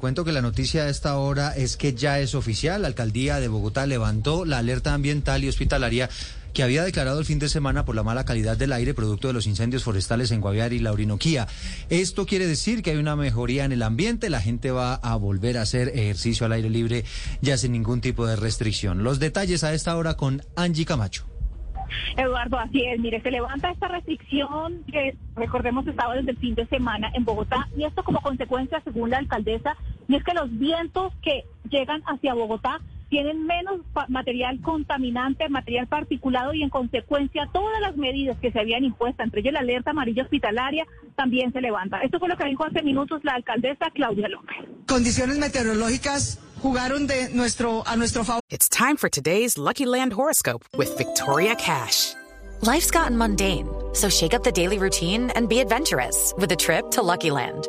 Cuento que la noticia a esta hora es que ya es oficial. La alcaldía de Bogotá levantó la alerta ambiental y hospitalaria que había declarado el fin de semana por la mala calidad del aire producto de los incendios forestales en Guaviare y la Orinoquía. Esto quiere decir que hay una mejoría en el ambiente, la gente va a volver a hacer ejercicio al aire libre ya sin ningún tipo de restricción. Los detalles a esta hora con Angie Camacho. Eduardo, así es. Mire, se levanta esta restricción que, recordemos, estaba desde el fin de semana en Bogotá y esto como consecuencia, según la alcaldesa, y es que los vientos que llegan hacia Bogotá tienen menos material contaminante, material particulado y en consecuencia todas las medidas que se habían impuesto, entre ellas la alerta amarilla hospitalaria, también se levanta. Esto fue lo que dijo hace minutos la alcaldesa Claudia López. Condiciones meteorológicas jugaron de nuestro a nuestro favor. It's time for today's Lucky Land horoscope with Victoria Cash. Life's gotten mundane, so shake up the daily routine and be adventurous with a trip to Lucky Land.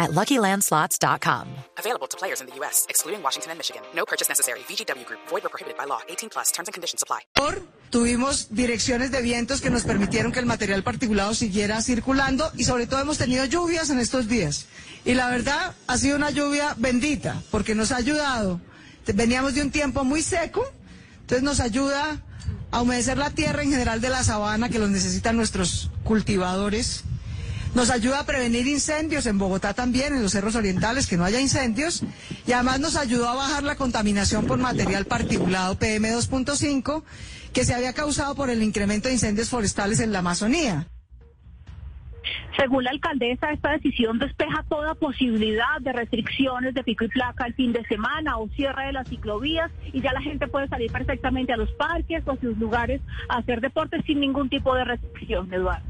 at LuckyLandSlots.com. Available to players in the U.S., excluding Washington and Michigan. No purchase necessary. VGW Group. Void where prohibited by law. 18 plus. Terms and conditions apply. Tuvimos direcciones de vientos que nos permitieron que el material particulado siguiera circulando y sobre todo hemos tenido lluvias en estos días. Y la verdad ha sido una lluvia bendita porque nos ha ayudado. Veníamos de un tiempo muy seco, entonces nos ayuda a humedecer la tierra en general de la sabana que los necesitan nuestros cultivadores. Nos ayuda a prevenir incendios en Bogotá también, en los cerros orientales, que no haya incendios. Y además nos ayudó a bajar la contaminación por material particulado PM2.5 que se había causado por el incremento de incendios forestales en la Amazonía. Según la alcaldesa, esta decisión despeja toda posibilidad de restricciones de pico y placa el fin de semana o cierre de las ciclovías y ya la gente puede salir perfectamente a los parques o a sus lugares a hacer deporte sin ningún tipo de restricción, Eduardo.